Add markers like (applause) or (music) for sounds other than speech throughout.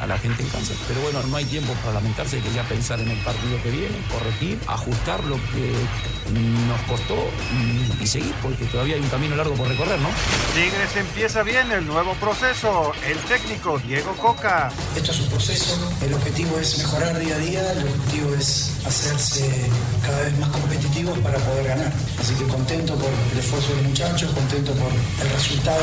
a la gente en casa. Pero bueno, no hay tiempo para lamentarse, hay que ya pensar en el partido que viene, corregir, ajustar lo que nos costó y, seguir, porque todavía hay un camino largo por recorrer, ¿no? Tigres empieza bien el nuevo proceso. El técnico Diego Coca. Esto es un proceso, el objetivo es mejorar día a día, el objetivo es hacerse cada vez más competitivos para poder ganar. Así que contento por el esfuerzo de los muchachos, contento por el resultado.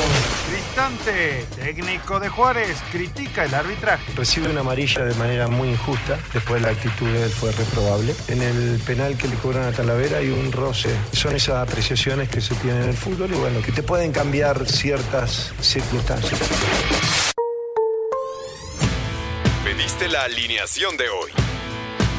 Cristante, técnico de Juárez, critica el arbitraje. Recibe una amarilla de manera muy injusta, después la actitud de él fue reprobable. En el penal que le cobran a Talavera hay un roce. Son esas apreciaciones que se tienen en el fútbol y bueno, que te pueden cambiar ciertas circunstancias. Pediste la alineación de hoy.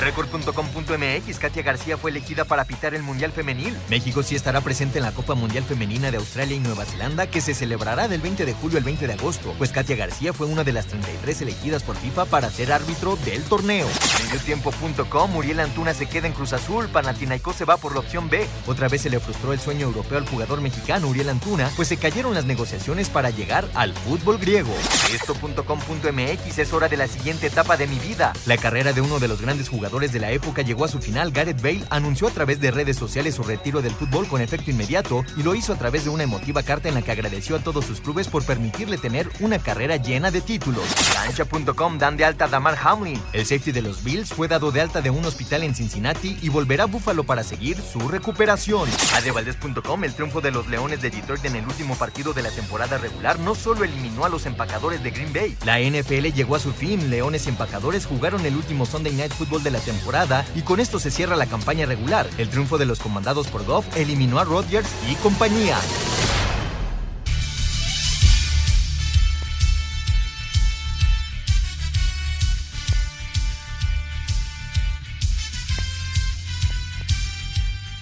Record.com.mx, Katia García fue elegida para pitar el Mundial Femenil. México sí estará presente en la Copa Mundial Femenina de Australia y Nueva Zelanda, que se celebrará del 20 de julio al 20 de agosto, pues Katia García fue una de las 33 elegidas por FIFA para ser árbitro del torneo. Mediotiempo.com, Uriel Antuna se queda en Cruz Azul, Panathinaikos se va por la opción B. Otra vez se le frustró el sueño europeo al jugador mexicano Uriel Antuna, pues se cayeron las negociaciones para llegar al fútbol griego. Esto.com.mx, es hora de la siguiente etapa de mi vida. La carrera de uno de los grandes jugadores de la época llegó a su final, Gareth Bale anunció a través de redes sociales su retiro del fútbol con efecto inmediato y lo hizo a través de una emotiva carta en la que agradeció a todos sus clubes por permitirle tener una carrera llena de títulos. Cancha.com dan de alta a Damar Hamlin. El safety de los Bills fue dado de alta de un hospital en Cincinnati y volverá a Buffalo para seguir su recuperación. Adevaldez.com, el triunfo de los Leones de Detroit en el último partido de la temporada regular no solo eliminó a los empacadores de Green Bay. La NFL llegó a su fin. Leones y empacadores jugaron el último Sunday Night Football de la temporada y con esto se cierra la campaña regular. El triunfo de los comandados por Goff eliminó a Rodgers y compañía.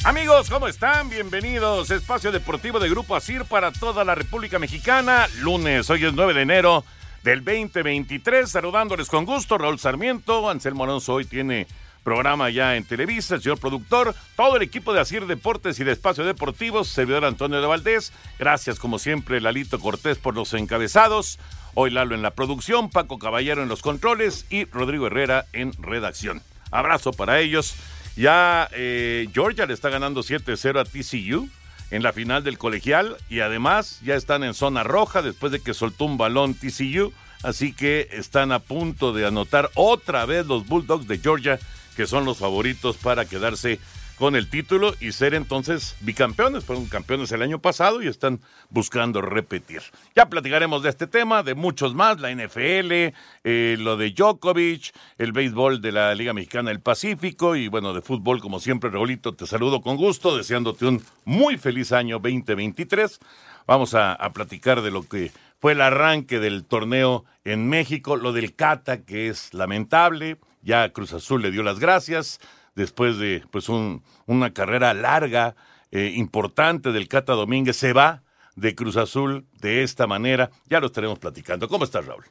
Amigos, ¿cómo están? Bienvenidos. Espacio Deportivo de Grupo Asir para toda la República Mexicana. Lunes, hoy es 9 de enero del 2023. Saludándoles con gusto, Raúl Sarmiento. Anselmo Alonso hoy tiene programa ya en Televisa, el señor productor, todo el equipo de Asir Deportes y de Espacio Deportivo, servidor Antonio de Valdés. Gracias, como siempre, Lalito Cortés por los encabezados. Hoy Lalo en la producción, Paco Caballero en los controles y Rodrigo Herrera en redacción. Abrazo para ellos. Ya eh, Georgia le está ganando 7-0 a TCU en la final del colegial y además ya están en zona roja después de que soltó un balón TCU. Así que están a punto de anotar otra vez los Bulldogs de Georgia, que son los favoritos para quedarse con el título y ser entonces bicampeones. Fueron campeones el año pasado y están buscando repetir. Ya platicaremos de este tema, de muchos más, la NFL, eh, lo de Djokovic, el béisbol de la Liga Mexicana del Pacífico y bueno, de fútbol como siempre, Raulito, te saludo con gusto, deseándote un muy feliz año 2023. Vamos a, a platicar de lo que fue el arranque del torneo en México, lo del Cata, que es lamentable. Ya Cruz Azul le dio las gracias después de pues un, una carrera larga, eh, importante del Cata Domínguez, se va de Cruz Azul de esta manera. Ya lo estaremos platicando. ¿Cómo estás, Raúl?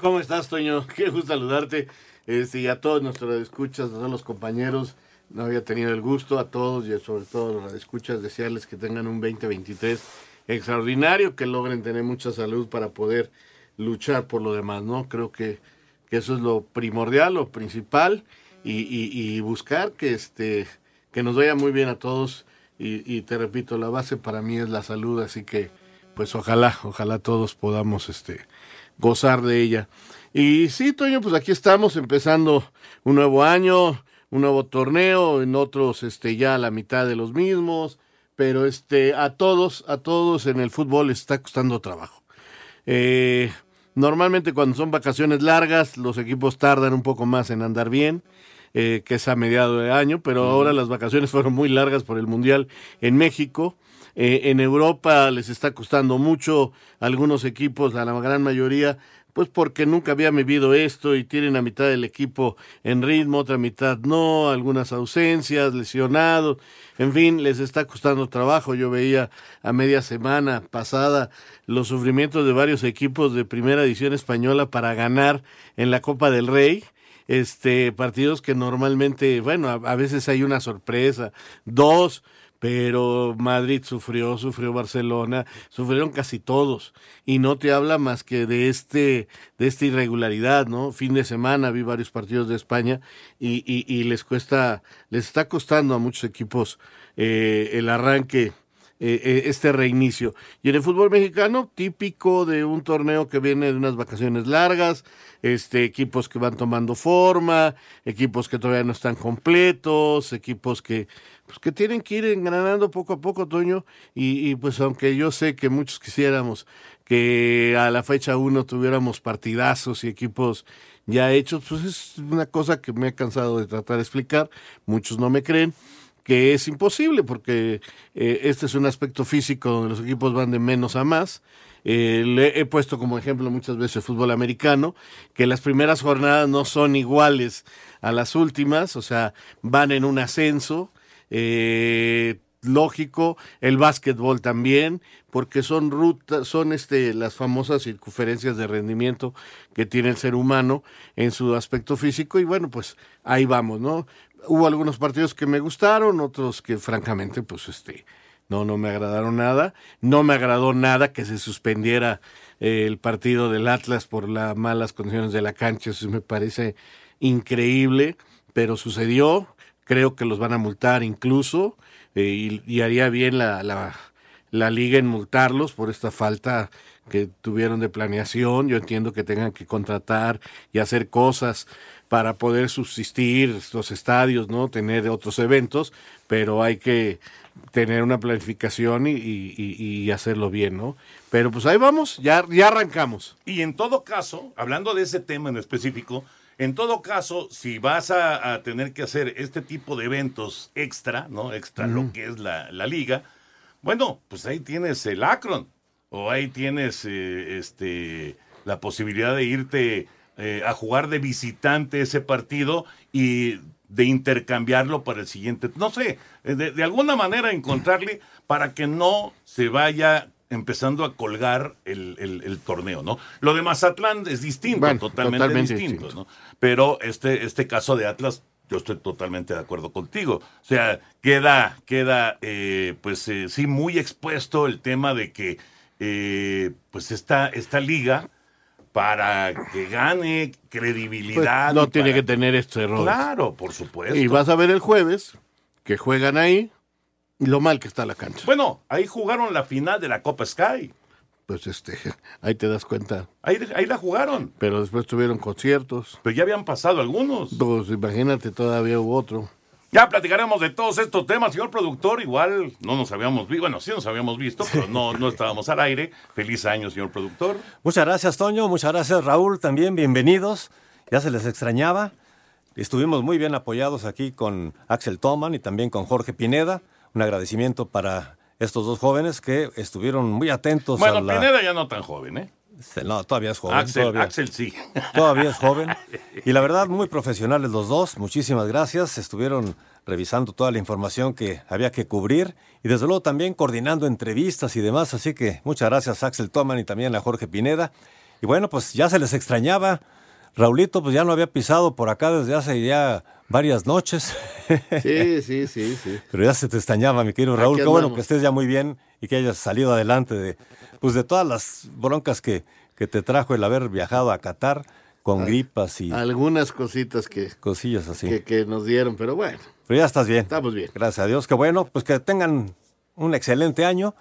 ¿Cómo estás, Toño? (laughs) Qué gusto saludarte. Este, y a todos nuestros escuchas, a todos los compañeros. No había tenido el gusto a todos y sobre todo a los escuchas desearles que tengan un 2023 extraordinario, que logren tener mucha salud para poder luchar por lo demás, ¿no? Creo que que eso es lo primordial, lo principal, y, y- y buscar que, este, que nos vaya muy bien a todos. Y, te repito, la base para mí es la salud, así que pues ojalá, ojalá todos podamos este, gozar de ella. Y sí, Toño, pues aquí estamos empezando un nuevo año, un nuevo torneo, en otros este, ya la mitad de los mismos, pero este, a todos, a todos en el fútbol les está costando trabajo. Eh, normalmente cuando son vacaciones largas, los equipos tardan un poco más en andar bien, eh, que es a mediado de año, pero ahora las vacaciones fueron muy largas por el Mundial en México. Eh, en Europa les está costando mucho a algunos equipos, a la gran mayoría, pues porque nunca habían vivido esto y tienen a mitad del equipo en ritmo, otra mitad no, algunas ausencias, lesionados, en fin, les está costando trabajo. Yo veía a media semana pasada los sufrimientos de varios equipos de primera edición española para ganar en la Copa del Rey este partidos que normalmente, bueno, a, veces hay una sorpresa, dos, pero Madrid sufrió, sufrió Barcelona, sufrieron casi todos y no te habla más que de este de esta irregularidad, ¿no? Fin de semana vi varios partidos de España y, y, y les cuesta, les está costando a muchos equipos eh, el arranque eh, eh, este reinicio. Y en el fútbol mexicano, típico de un torneo que viene de unas vacaciones largas, este, equipos que van tomando forma, equipos que todavía no están completos, equipos que, pues, que tienen que ir engranando poco a poco, Toño, y, y pues aunque yo sé que muchos quisiéramos que a la fecha uno tuviéramos partidazos y equipos ya hechos, pues es una cosa que me he cansado de tratar de explicar, muchos no me creen, que es imposible porque eh, este es un aspecto físico donde los equipos van de menos a más. Eh, le he puesto como ejemplo muchas veces el fútbol americano, que las primeras jornadas no son iguales a las últimas, o sea, van en un ascenso. Eh, lógico, el básquetbol también, porque son rutas, son este las famosas circunferencias de rendimiento que tiene el ser humano en su aspecto físico y bueno, pues ahí vamos, ¿no? Hubo algunos partidos que me gustaron, otros que francamente pues este no no me agradaron nada, no me agradó nada que se suspendiera eh, el partido del Atlas por las malas condiciones de la cancha, eso me parece increíble, pero sucedió, creo que los van a multar incluso eh, y, y, haría bien la, la, la, liga en multarlos por esta falta que tuvieron de planeación. Yo entiendo que tengan que contratar y hacer cosas para poder subsistir los estadios, ¿no? Tener otros eventos, pero hay que tener una planificación y, y, y, hacerlo bien, ¿no? Pero pues ahí vamos, ya, ya arrancamos. Y en todo caso, hablando de ese tema en específico, en todo caso, si vas a, a, tener que hacer este tipo de eventos extra, ¿no? Extra mm. lo que es la, la, liga, bueno, pues ahí tienes el Akron, o ahí tienes eh, este, la posibilidad de irte eh, a jugar de visitante ese partido y de intercambiarlo para el siguiente. No sé, de, de alguna manera encontrarle para que no se vaya empezando a colgar el, el, el, torneo, ¿no? Lo de Mazatlán es distinto, bueno, totalmente, totalmente distinto, distinto, ¿no? Pero este, este caso de Atlas, yo estoy totalmente de acuerdo contigo. O sea, queda, queda, eh, pues eh, sí, muy expuesto el tema de que, eh, pues esta, esta liga, para que gane credibilidad. Pues no tiene para... que tener estos errores. Claro, por supuesto. Y vas a ver el jueves que juegan ahí y lo mal que está la cancha. Bueno, ahí jugaron la final de la Copa Sky. Pues este, (laughs) ahí te das cuenta. Ahí, ahí la jugaron. Pero después tuvieron conciertos. Pero ya habían pasado algunos. Pues imagínate, todavía hubo otro. Ya platicaremos de todos estos temas, señor productor. Igual no nos habíamos visto, bueno, sí nos habíamos visto, pero no, no estábamos al aire. Feliz año, señor productor. Muchas gracias, Toño. Muchas gracias, Raúl. También bienvenidos. Ya se les extrañaba. Estuvimos muy bien apoyados aquí con Axel Toman y también con Jorge Pineda. Un agradecimiento para estos dos jóvenes que estuvieron muy atentos bueno, a la... Pineda ya no tan joven, ¿eh? No, todavía es joven. Axel, todavía, Axel sí. Todavía es joven. (laughs) Y la verdad, muy profesionales los dos. Muchísimas gracias. Estuvieron revisando toda la información que había que cubrir y desde luego también coordinando entrevistas y demás. Así que muchas gracias Axel Toman y también a Jorge Pineda. Y bueno, pues ya se les extrañaba. Raulito, pues ya no había pisado por acá desde hace ya varias noches. Sí, (laughs) sí, sí, sí. Pero ya se te extrañaba, mi querido Raúl. Qué bueno que estés ya muy bien y que hayas salido adelante de, pues de todas las broncas que, que te trajo el haber viajado a Qatar. con gripas y Algunas cositas que, cosillas así. que, que nos dieron, pero bueno, Pero ya estás bien. estamos bien. Gracias a Dios. Que bueno, pues que tengan un excelente año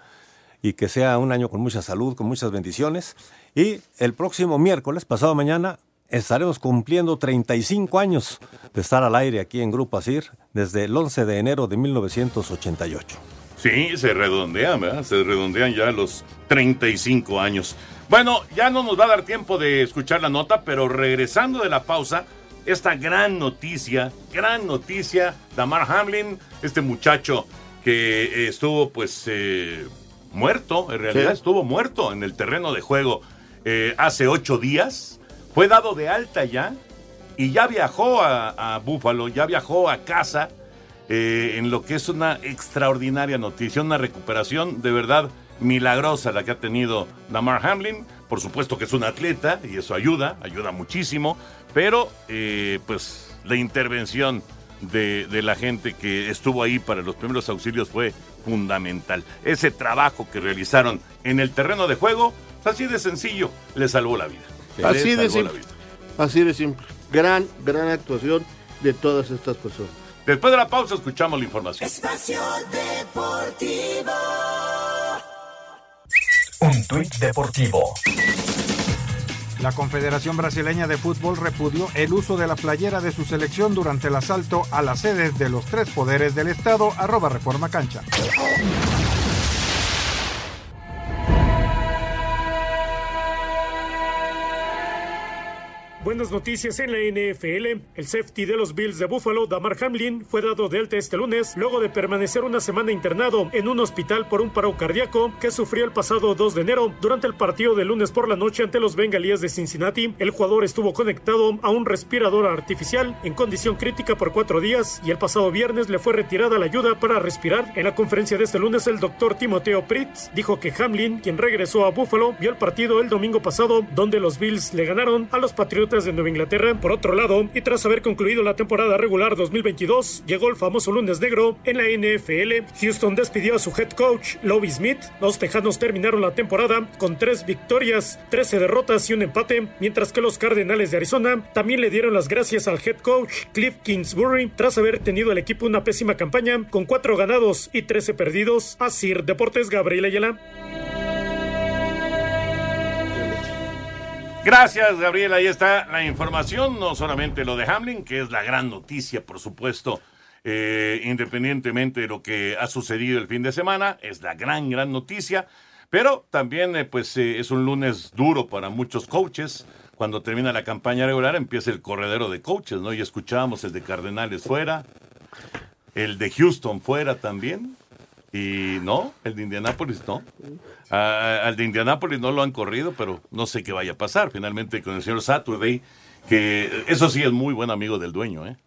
y que sea un año con mucha salud, con muchas bendiciones. Y el próximo miércoles, pasado mañana, estaremos cumpliendo 35 años de estar al aire aquí en Grupo Asir desde el 11 de enero de 1988. Sí, se redondean, ¿verdad? Se redondean ya los 35 años. Bueno, ya no nos va a dar tiempo de escuchar la nota, pero regresando de la pausa, esta gran noticia, gran noticia, Damar Hamlin, este muchacho que eh, estuvo pues eh, muerto, en realidad Sí. estuvo muerto en el terreno de juego eh, hace ocho días, fue dado de alta ya y ya viajó a, a Buffalo, ya viajó a casa eh, en lo que es una extraordinaria noticia, una recuperación de verdad milagrosa la que ha tenido Damar Hamlin. Por supuesto que es un atleta y eso ayuda, ayuda muchísimo, pero eh, pues la intervención de, de la gente que estuvo ahí para los primeros auxilios fue fundamental. Ese trabajo que realizaron en el terreno de juego, así de sencillo, le salvó la vida. Así de simple. vida. Así de simple. Gran, gran actuación de todas estas personas. Después de la pausa escuchamos la información. Espacio Deportivo. Un tuit deportivo. La Confederación Brasileña de Fútbol repudió el uso de la playera de su selección durante el asalto a las sedes de los tres poderes del Estado, arroba Reforma Cancha. Buenas noticias en la NFL. El safety de los Bills de Buffalo, Damar Hamlin, fue dado de alta este lunes luego de permanecer una semana internado en un hospital por un paro cardíaco que sufrió el pasado 2 de enero durante el partido de lunes por la noche ante los Bengalíes de Cincinnati. El jugador estuvo conectado a un respirador artificial en condición crítica por cuatro días y el pasado viernes le fue retirada la ayuda para respirar. En la conferencia de este lunes, el doctor Timoteo Pritz dijo que Hamlin, quien regresó a Buffalo, vio el partido el domingo pasado donde los Bills le ganaron a los Patriotas de Nueva Inglaterra. Por otro lado, y tras haber concluido la temporada regular 2022, llegó el famoso lunes negro en la NFL. Houston despidió a su head coach, Lobby Smith. Los Tejanos terminaron la temporada con tres victorias, 13 derrotas y un empate, mientras que los Cardenales de Arizona también le dieron las gracias al head coach Cliff Kingsbury tras haber tenido el equipo una pésima campaña con cuatro ganados y 13 perdidos. Así, Deportes Gabriel Ayala. Gracias, Gabriel. Ahí está la información, no solamente lo de Hamlin, que es la gran noticia, por supuesto, eh, independientemente de lo que ha sucedido el fin de semana, es la gran, gran noticia. Pero también, eh, pues, eh, es un lunes duro para muchos coaches. Cuando termina la campaña regular, empieza el corredero de coaches, ¿no? Y escuchábamos el de Cardenales fuera, el de Houston fuera también. Y no, el de Indianápolis no. Ah, al de Indianápolis no lo han corrido, pero no sé qué vaya a pasar finalmente con el señor Saturday, que eso sí es muy buen amigo del dueño, ¿eh?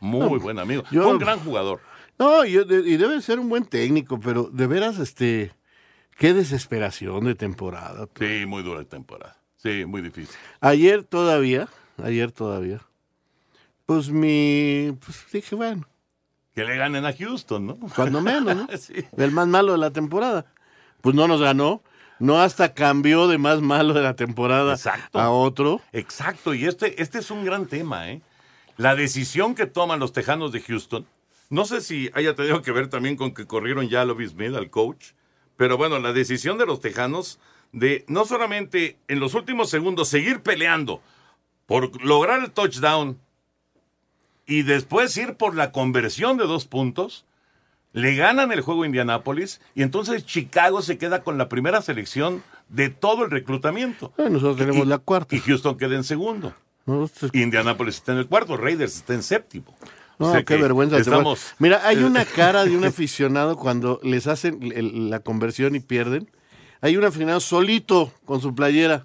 Muy No, buen amigo. yo- Fue un gran jugador. No, y, y debe ser un buen técnico, pero de veras, este, qué desesperación de temporada. Sí, muy dura temporada. Sí, muy difícil. Ayer todavía, ayer todavía, pues mi, pues dije, bueno, Que le ganen a Houston, ¿no? cuando menos, ¿no? (laughs) Sí. El más malo de la temporada. Pues no nos ganó, no hasta cambió de más malo de la temporada Exacto. a otro. Exacto, y este, este es un gran tema, ¿eh? La decisión que toman los Tejanos de Houston, no sé si haya tenido que ver también con que corrieron ya a Lobby Smith, al coach, pero bueno, la decisión de los Tejanos de no solamente en los últimos segundos seguir peleando por lograr el touchdown y después ir por la conversión de dos puntos, le ganan el juego a Indianápolis y entonces Chicago se queda con la primera selección de todo el reclutamiento. Eh, nosotros tenemos la cuarta. Y Houston queda en segundo. No, Indianápolis está en el cuarto, Raiders está en séptimo. No, O sea qué vergüenza. Estamos, Mira, hay eh, una cara de un (laughs) aficionado cuando les hacen el- la conversión y pierden. Hay un aficionado solito con su playera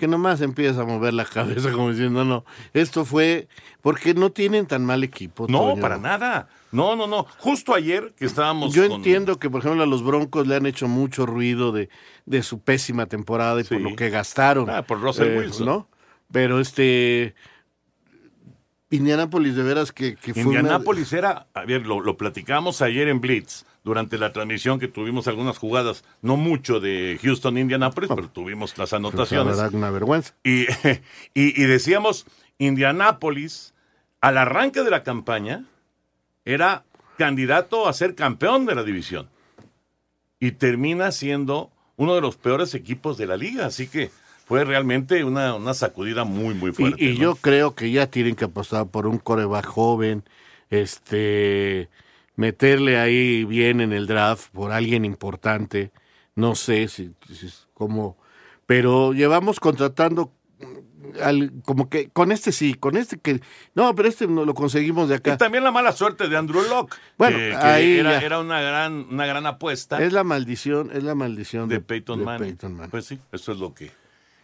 que nomás empieza a mover la (laughs) cabeza como diciendo, no, esto fue porque no tienen tan mal equipo. No, para nada. No, no, no. Justo ayer que estábamos Yo con- entiendo que, por ejemplo, a los Broncos le han hecho mucho ruido de, de su pésima temporada y por lo que gastaron. Ah, por Russell eh, Wilson. ¿no? Pero este. Indianápolis de veras que, que fue una- Indianápolis era, a ver, lo, lo platicamos ayer en Blitz, durante la transmisión que tuvimos algunas jugadas, no mucho de Houston, Indianápolis, pero tuvimos las la anotaciones. verdad, una vergüenza. Y, (laughs) y, y decíamos, Indianápolis, al arranque de la campaña, era candidato a ser campeón de la división. Y termina siendo uno de los peores equipos de la liga. Así que fue realmente una, una sacudida muy, muy fuerte. Y, y ¿no? yo creo que ya tienen que apostar por un coreback joven, este, meterle ahí bien en el draft por alguien importante. No sé si, si es como, pero llevamos contratando al, como que con este sí, con este que no, pero este no lo conseguimos de Y acá. también la mala suerte de Andrew Locke. Bueno, que, que ahí era, era una gran, una gran apuesta Es la maldición, es la maldición de de, Peyton de Manning. Peyton Manning. Pues sí, eso es lo que,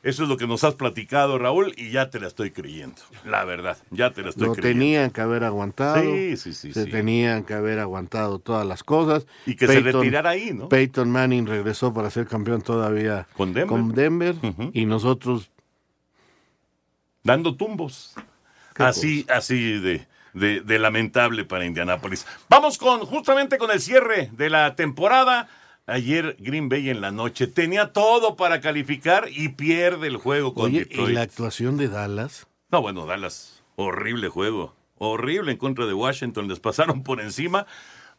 eso es lo que nos has platicado, Raúl, y ya te la estoy creyendo. La verdad, ya te la estoy Lo creyendo. tenían que haber aguantado. Sí, sí, sí, Se sí. tenían que haber aguantado todas las cosas. Y que se retirara ahí, ¿no? Peyton Manning regresó para ser campeón todavía Con Denver. Denver, y nosotros dando tumbos. Así, así de, de, de lamentable para Indianápolis. Vamos con justamente con el cierre de la temporada. Ayer Green Bay en la noche tenía todo para calificar y pierde el juego con Oye, Detroit. y la actuación de Dallas. No, bueno, Dallas, horrible juego. Horrible en contra de Washington, les pasaron por encima.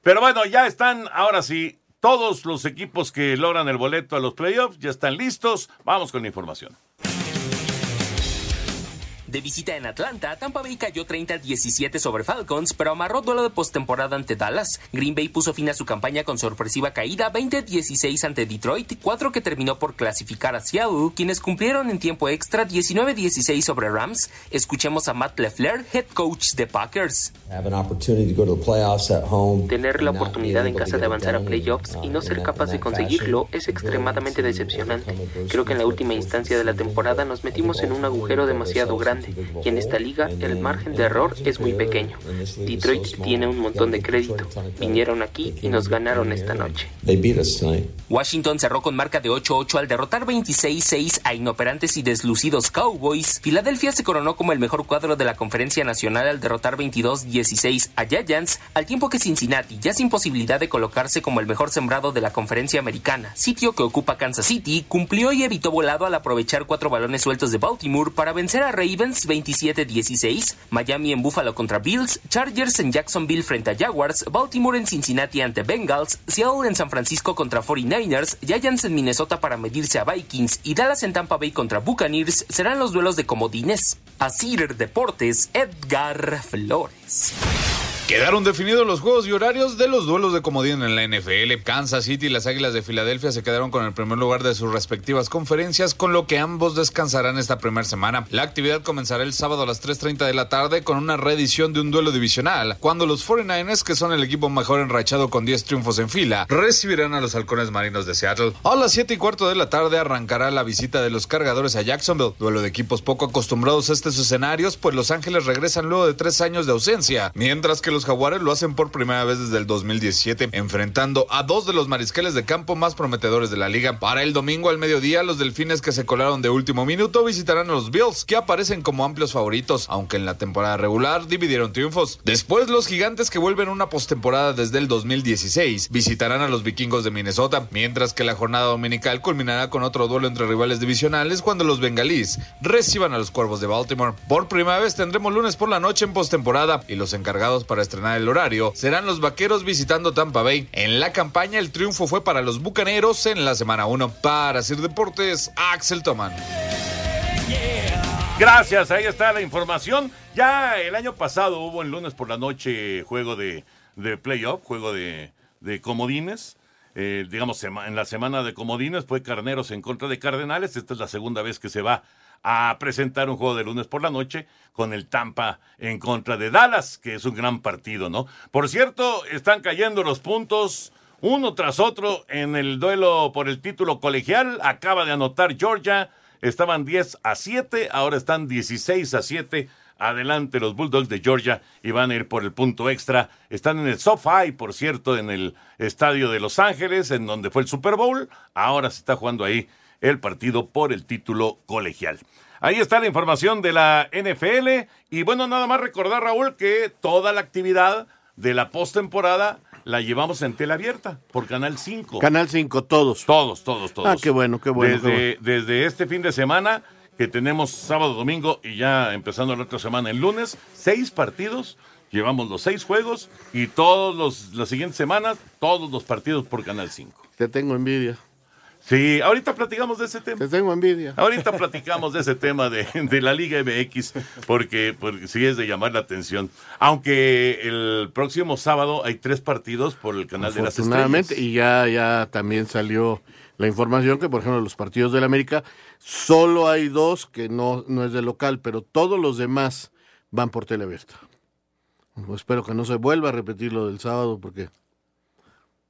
Pero bueno, ya están, ahora sí, todos los equipos que logran el boleto a los playoffs ya están listos. Vamos con la información. De visita en Atlanta, Tampa Bay cayó 30-17 sobre Falcons, pero amarró duelo de postemporada ante Dallas. Green Bay puso fin a su campaña con sorpresiva caída 20-16 ante Detroit, cuatro que terminó por clasificar a Seattle, quienes cumplieron en tiempo extra 19-16 sobre Rams. Escuchemos a Matt LeFleur, head coach de Packers. Tener la oportunidad en casa de avanzar a playoffs y no ser capaz de conseguirlo es extremadamente decepcionante. Creo que en la última instancia de la temporada nos metimos en un agujero demasiado grande y en esta liga el margen de error es muy pequeño. Detroit tiene un montón de crédito. Vinieron aquí y nos ganaron esta noche. Washington cerró con marca de 8-8 al derrotar 26-6 a inoperantes y deslucidos Cowboys. Filadelfia se coronó como el mejor cuadro de la conferencia nacional al derrotar 22-16 a Giants, al tiempo que Cincinnati, ya sin posibilidad de colocarse como el mejor sembrado de la conferencia americana, sitio que ocupa Kansas City, cumplió y evitó volado al aprovechar cuatro balones sueltos de Baltimore para vencer a Ravens 27-16, Miami en Buffalo contra Bills, Chargers en Jacksonville frente a Jaguars, Baltimore en Cincinnati ante Bengals, Seattle en San Francisco contra 49ers, Giants en Minnesota para medirse a Vikings y Dallas en Tampa Bay contra Buccaneers serán los duelos de comodines. Asir Deportes, Edgar Flores. Quedaron definidos los juegos y horarios de los duelos de comodín en la NFL. Kansas City y las Águilas de Filadelfia se quedaron con el primer lugar de sus respectivas conferencias, con lo que ambos descansarán esta primera semana. La actividad comenzará el sábado a las 3.30 de la tarde con una reedición de un duelo divisional, cuando los 49ers, que son el equipo mejor enrachado con 10 triunfos en fila, recibirán a los halcones marinos de Seattle. A las 7 y cuarto de la tarde arrancará la visita de los cargadores a Jacksonville, duelo de equipos poco acostumbrados a estos escenarios, pues Los Ángeles regresan luego de tres años de ausencia, mientras que los Jaguares lo hacen por primera vez desde el 2017, enfrentando a dos de los mariscales de campo más prometedores de la liga. Para el domingo al mediodía, los delfines que se colaron de último minuto visitarán a los Bills, que aparecen como amplios favoritos, aunque en la temporada regular dividieron triunfos. Después, los gigantes que vuelven una postemporada desde el 2016 visitarán a los vikingos de Minnesota, mientras que la jornada dominical culminará con otro duelo entre rivales divisionales cuando los bengalíes reciban a los cuervos de Baltimore. Por primera vez tendremos lunes por la noche en postemporada y los encargados para estrenar el horario serán los vaqueros visitando Tampa Bay. En la campaña el triunfo fue para los bucaneros en la semana 1. Para Sir Deportes, Axel Toman. Gracias, ahí está la información. Ya el año pasado hubo el lunes por la noche juego de, de playoff, juego de, de comodines. Eh, digamos, en la semana de comodines fue Carneros en contra de Cardenales. Esta es la segunda vez que se va a presentar un juego de lunes por la noche con el Tampa en contra de Dallas, que es un gran partido, ¿no? Por cierto, están cayendo los puntos uno tras otro en el duelo por el título colegial. Acaba de anotar Georgia. Estaban 10 a 7, ahora están 16 a 7. Adelante los Bulldogs de Georgia y van a ir por el punto extra. Están en el SoFi, por cierto, en el estadio de Los Ángeles, en donde fue el Super Bowl. Ahora se está jugando ahí el partido por el título colegial. Ahí está la información de la NFL. Y bueno, nada más recordar, Raúl, que toda la actividad de la postemporada la llevamos en tela abierta por Canal 5. Canal 5, todos. Todos, todos, todos. Ah, qué bueno, qué bueno. qué Desde, desde este fin de semana, que tenemos sábado, domingo y ya empezando la otra semana el lunes, seis partidos. Llevamos los seis juegos y todos los las siguientes semanas, todos los partidos por Canal 5. Te tengo envidia. Sí, ahorita platicamos de ese tema. Te tengo envidia. Ahorita platicamos de ese tema de, de la Liga MX, porque, porque sí es de llamar la atención. Aunque el próximo sábado hay tres partidos por el canal de las estrellas. Afortunadamente, y ya, ya también salió la información que, por ejemplo, los partidos del América, solo hay dos que no, no es de local, pero todos los demás van por tele abierta. Pues espero que no se vuelva a repetir lo del sábado, porque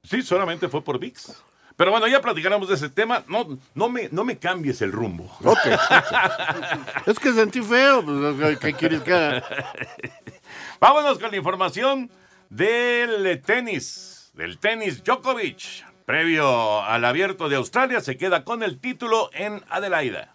Sí, solamente fue por VIX. Pero bueno, ya platicaremos de ese tema. No, no, me, no me cambies el rumbo. Ok. es que sentí feo. Pues, ¿Qué quieres que haga? Vámonos con la información del tenis. Del tenis Djokovic. Previo al abierto de Australia, se queda con el título en Adelaida.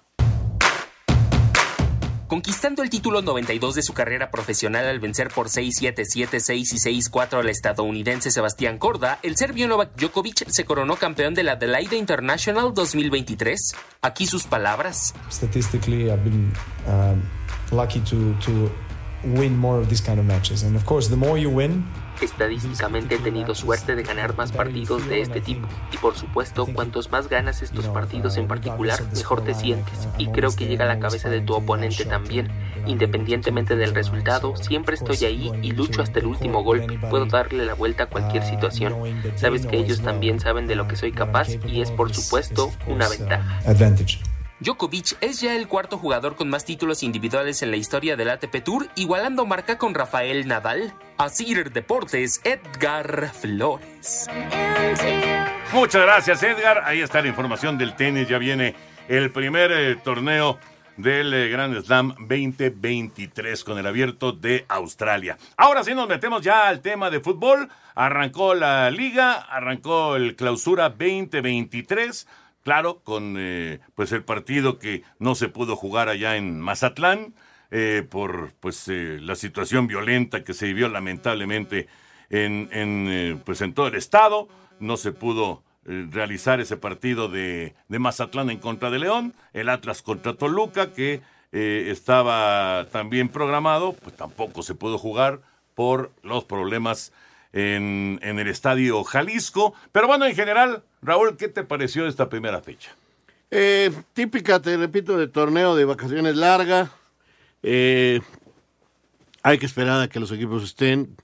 Conquistando el título 92 de su carrera profesional al vencer por 6-7, 7-6 y 6-4 al estadounidense Sebastián Corda, el serbio Novak Djokovic se coronó campeón de la Adelaide International 2023. Aquí sus palabras. Statistically, I've been um, lucky to, to win more of these kind of matches. And of course, the more you win, Estadísticamente he tenido suerte de ganar más partidos de este tipo y por supuesto cuantos más ganas estos partidos en particular mejor te sientes y creo que llega a la cabeza de tu oponente también. Independientemente del resultado, siempre estoy ahí y lucho hasta el último golpe. Puedo darle la vuelta a cualquier situación. Sabes que ellos también saben de lo que soy capaz y es por supuesto una ventaja. Djokovic es ya el cuarto jugador con más títulos individuales en la historia del ATP Tour, igualando marca con Rafael Nadal. Asir Deportes, Edgar Flores. Muchas gracias, Edgar. Ahí está la información del tenis. Ya viene el primer eh, torneo del eh, Grand Slam 2023 con el abierto de Australia. Ahora sí nos metemos ya al tema de fútbol. Arrancó la liga, arrancó el clausura 2023. Claro, con eh, pues el partido que no se pudo jugar allá en Mazatlán eh, por pues eh, la situación violenta que se vivió lamentablemente en, en, eh, pues en todo el estado. No se pudo eh, realizar ese partido de, de Mazatlán en contra de León, el Atlas contra Toluca, que estaba también programado, pues tampoco se pudo jugar por los problemas en, en el estadio Jalisco. Pero bueno, en general, Raúl, ¿qué te pareció esta primera fecha? Eh, típica, te repito, de torneo de vacaciones larga. Eh, hay que esperar a que los equipos estén.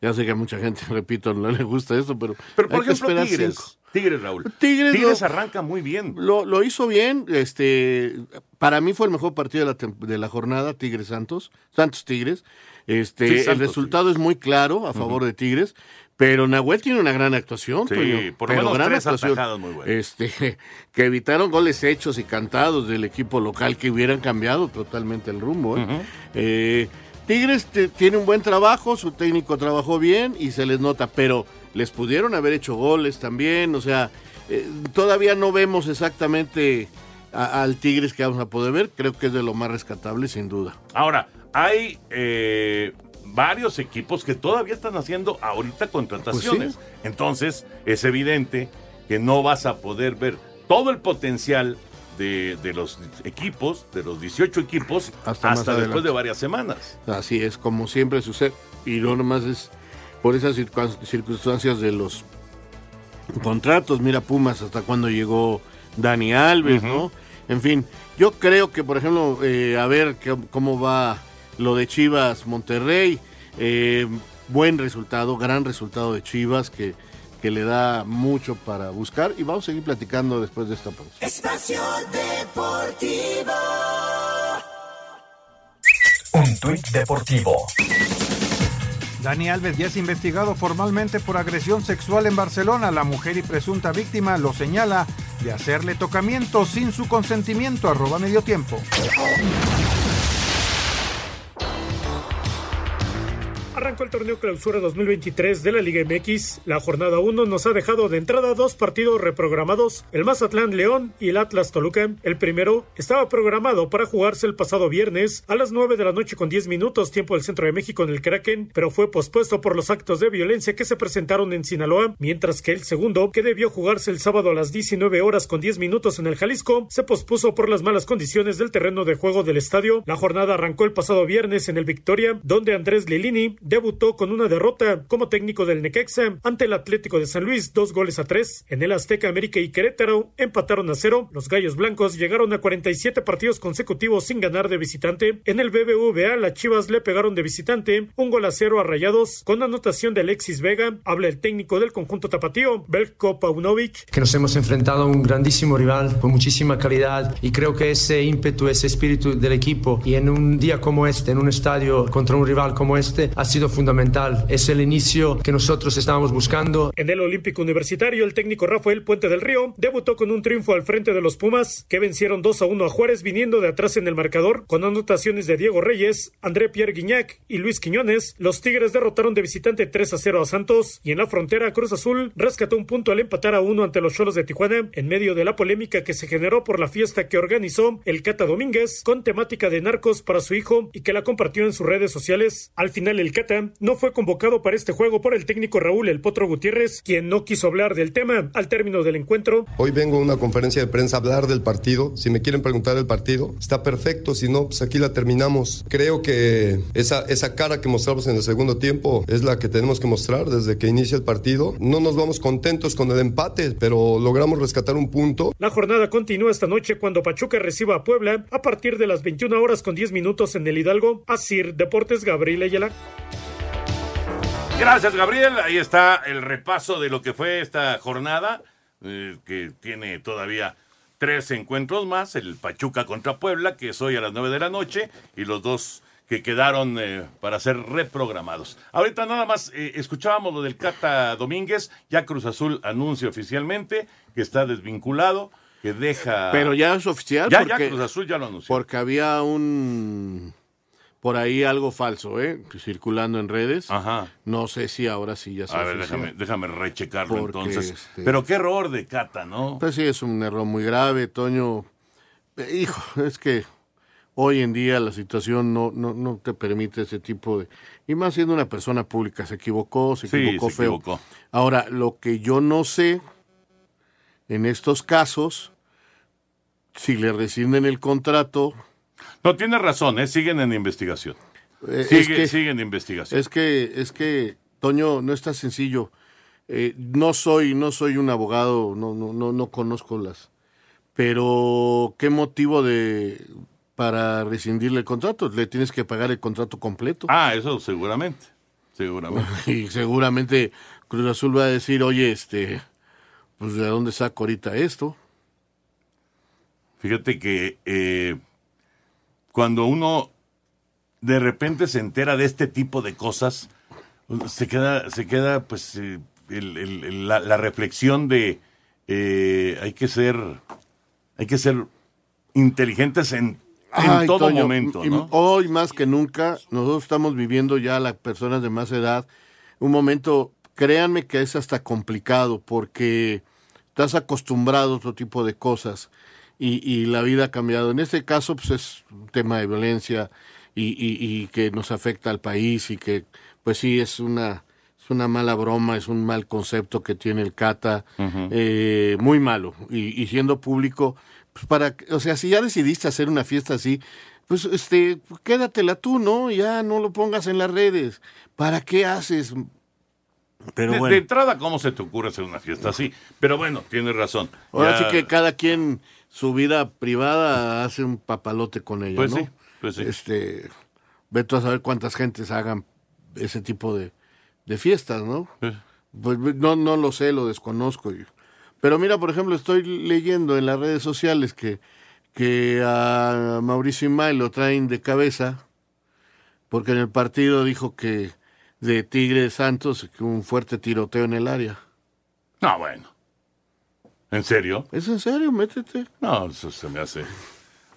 Ya sé que a mucha gente, (laughs) repito, no le gusta esto, pero. Pero por hay ejemplo, Tigres. cinco. Tigres, Raúl. Tigres, lo- arranca muy bien. Lo, lo hizo bien. Este, para mí fue el mejor partido de la, de la jornada, Tigres Santos. Santos Tigres. Este, Sí, el Santos, resultado es muy claro a favor de Tigres. Pero Nahuel tiene una gran actuación, Sí, Toño, por lo menos gran tres actuación. muy. Este, (laughs) que evitaron goles hechos y cantados del equipo local que hubieran cambiado totalmente el rumbo. ¿eh? Eh, Tigres te- tiene un buen trabajo, su técnico trabajó bien y se les nota, pero les pudieron haber hecho goles también, o sea, eh, todavía no vemos exactamente al Tigres que vamos a poder ver, creo que es de lo más rescatable sin duda. Ahora, hay eh, varios equipos que todavía están haciendo ahorita contrataciones. Pues Entonces, es evidente que no vas a poder ver todo el potencial de, de los equipos, de los 18 equipos, Hasta después de varias semanas. Así es, como siempre sucede. Y no nomás es por esas circun- circunstancias de los contratos. Mira Pumas hasta cuando llegó Dani Alves, ¿no? En fin, yo creo que, por ejemplo, eh, a ver qué- cómo va lo de Chivas Monterrey. eh, buen resultado, gran resultado de Chivas que, que le da mucho para buscar. Y vamos a seguir platicando después de esta pausa. Espacio Deportivo. Un tuit deportivo. Dani Alves ya es investigado formalmente por agresión sexual en Barcelona. La mujer y presunta víctima lo señala de hacerle tocamiento sin su consentimiento. Arroba medio tiempo. Arrancó el torneo clausura 2023 de la Liga MX. La jornada 1 nos ha dejado de entrada dos partidos reprogramados, el Mazatlán León y el Atlas Toluca. El primero estaba programado para jugarse el pasado viernes a las 9 de la noche con 10 minutos tiempo del centro de México en el Kraken, pero fue pospuesto por los actos de violencia que se presentaron en Sinaloa, mientras que el segundo, que debió jugarse el sábado a las 19 horas con 10 minutos en el Jalisco, se pospuso por las malas condiciones del terreno de juego del estadio. La jornada arrancó el pasado viernes en el Victoria, donde Andrés Lilini debutó con una derrota como técnico del Necaxa ante el Atlético de San Luis, dos goles a tres. En el Azteca, América y Querétaro empataron a cero. Los Gallos Blancos llegaron a 47 partidos consecutivos sin ganar de visitante. En el BBVA, las Chivas le pegaron de visitante un gol a cero a Rayados con anotación de Alexis Vega. Habla el técnico del conjunto tapatío, Belko Paunovic. Que nos hemos enfrentado a un grandísimo rival con muchísima calidad y creo que ese ímpetu, ese espíritu del equipo y en un día como este, en un estadio contra un rival como este, ha sido fundamental. Es el inicio que nosotros estábamos buscando. En el Olímpico Universitario, el técnico Rafael Puente del Río debutó con un triunfo al frente de los Pumas, que vencieron 2 a 1 a Juárez viniendo de atrás en el marcador, con anotaciones de Diego Reyes, André Pierre Guignac y Luis Quiñones. Los Tigres derrotaron de visitante 3 a 0 a Santos y en la frontera Cruz Azul rescató un punto al empatar a uno ante los Cholos de Tijuana en medio de la polémica que se generó por la fiesta que organizó el Cata Domínguez con temática de narcos para su hijo y que la compartió en sus redes sociales. Al final el Cata no fue convocado para este juego por el técnico Raúl El Potro Gutiérrez, quien no quiso hablar del tema al término del encuentro. Hoy vengo a una conferencia de prensa a hablar del partido. Si me quieren preguntar del partido, está perfecto. Si no, pues aquí la terminamos. Creo que esa, esa cara que mostramos en el segundo tiempo es la que tenemos que mostrar desde que inicia el partido. No nos vamos contentos con el empate, pero logramos rescatar un punto. La jornada continúa esta noche cuando Pachuca reciba a Puebla a partir de las 21 horas con 10 minutos en el Hidalgo. Asir Deportes Gabriel Ayala. Gracias, Gabriel. Ahí está el repaso de lo que fue esta jornada, eh, que tiene todavía tres encuentros más, el Pachuca contra Puebla, que es hoy a las nueve de la noche, y los dos que quedaron eh, para ser reprogramados. Ahorita nada más eh, escuchábamos lo del Cata Domínguez, ya Cruz Azul anuncia oficialmente que está desvinculado, que deja... Pero ya es oficial. Ya, porque, ya Cruz Azul ya lo anunció. Porque había un por ahí algo falso, ¿eh? Circulando en redes. Ajá. No sé si ahora sí ya se A ver, déjame, déjame rechecarlo Porque, entonces. este- Pero qué error de Cata, ¿no? Pues sí, es un error muy grave, Toño. Eh, Hijo, (laughs) es que hoy en día la situación no, no, no te permite ese tipo de... Y más siendo una persona pública, se equivocó, se Sí, equivocó se feo. equivocó. Ahora, lo que yo no sé en estos casos, si le rescinden el contrato... No, tiene razón, ¿eh? siguen en investigación. eh, Sigue- es que- siguen en investigación. Es que, es que, Toño, no es tan sencillo. Eh, no soy, no soy un abogado, no, no, no, no conozco las. Pero, ¿qué motivo de para rescindirle el contrato? Le tienes que pagar el contrato completo. Ah, eso seguramente. Seguramente. (laughs) Y seguramente Cruz Azul va a decir, oye, este, pues de dónde saco ahorita esto. Fíjate que eh, cuando uno de repente se entera de este tipo de cosas, se queda, se queda pues eh, el- el- el- la, la reflexión de eh, hay que ser, hay que ser inteligentes en, en Ay, todo Toño, momento, y ¿no? Hoy más que nunca, nosotros estamos viviendo ya las personas de más edad un momento, créanme que es hasta complicado porque estás acostumbrado a otro tipo de cosas y, y la vida ha cambiado. En este caso, pues es un tema de violencia y, y- y que nos afecta al país y que, pues sí, es una, es una mala broma, es un mal concepto que tiene el Cata, eh, muy malo. Y, y siendo público, pues para, o sea, si ya decidiste hacer una fiesta así, pues este, quédatela tú, ¿no? Ya no lo pongas en las redes. ¿Para qué haces? Pero de, bueno. de entrada, ¿cómo se te ocurre hacer una fiesta así? Pero bueno, tienes razón. Ahora Ya- sí que cada quien su vida privada hace un papalote con ella, Pues ¿no? sí, pues sí. Este, ve tú a saber cuántas gentes hagan ese tipo de, de fiestas, ¿no? Pues no, no lo sé, lo desconozco. yo. Pero mira, por ejemplo, estoy leyendo en las redes sociales que, que a Mauricio Imay lo traen de cabeza porque en el partido dijo que de Tigre Santos que un fuerte tiroteo en el área. No, bueno. ¿En serio? ¿Es en serio? Métete. No, eso se me hace.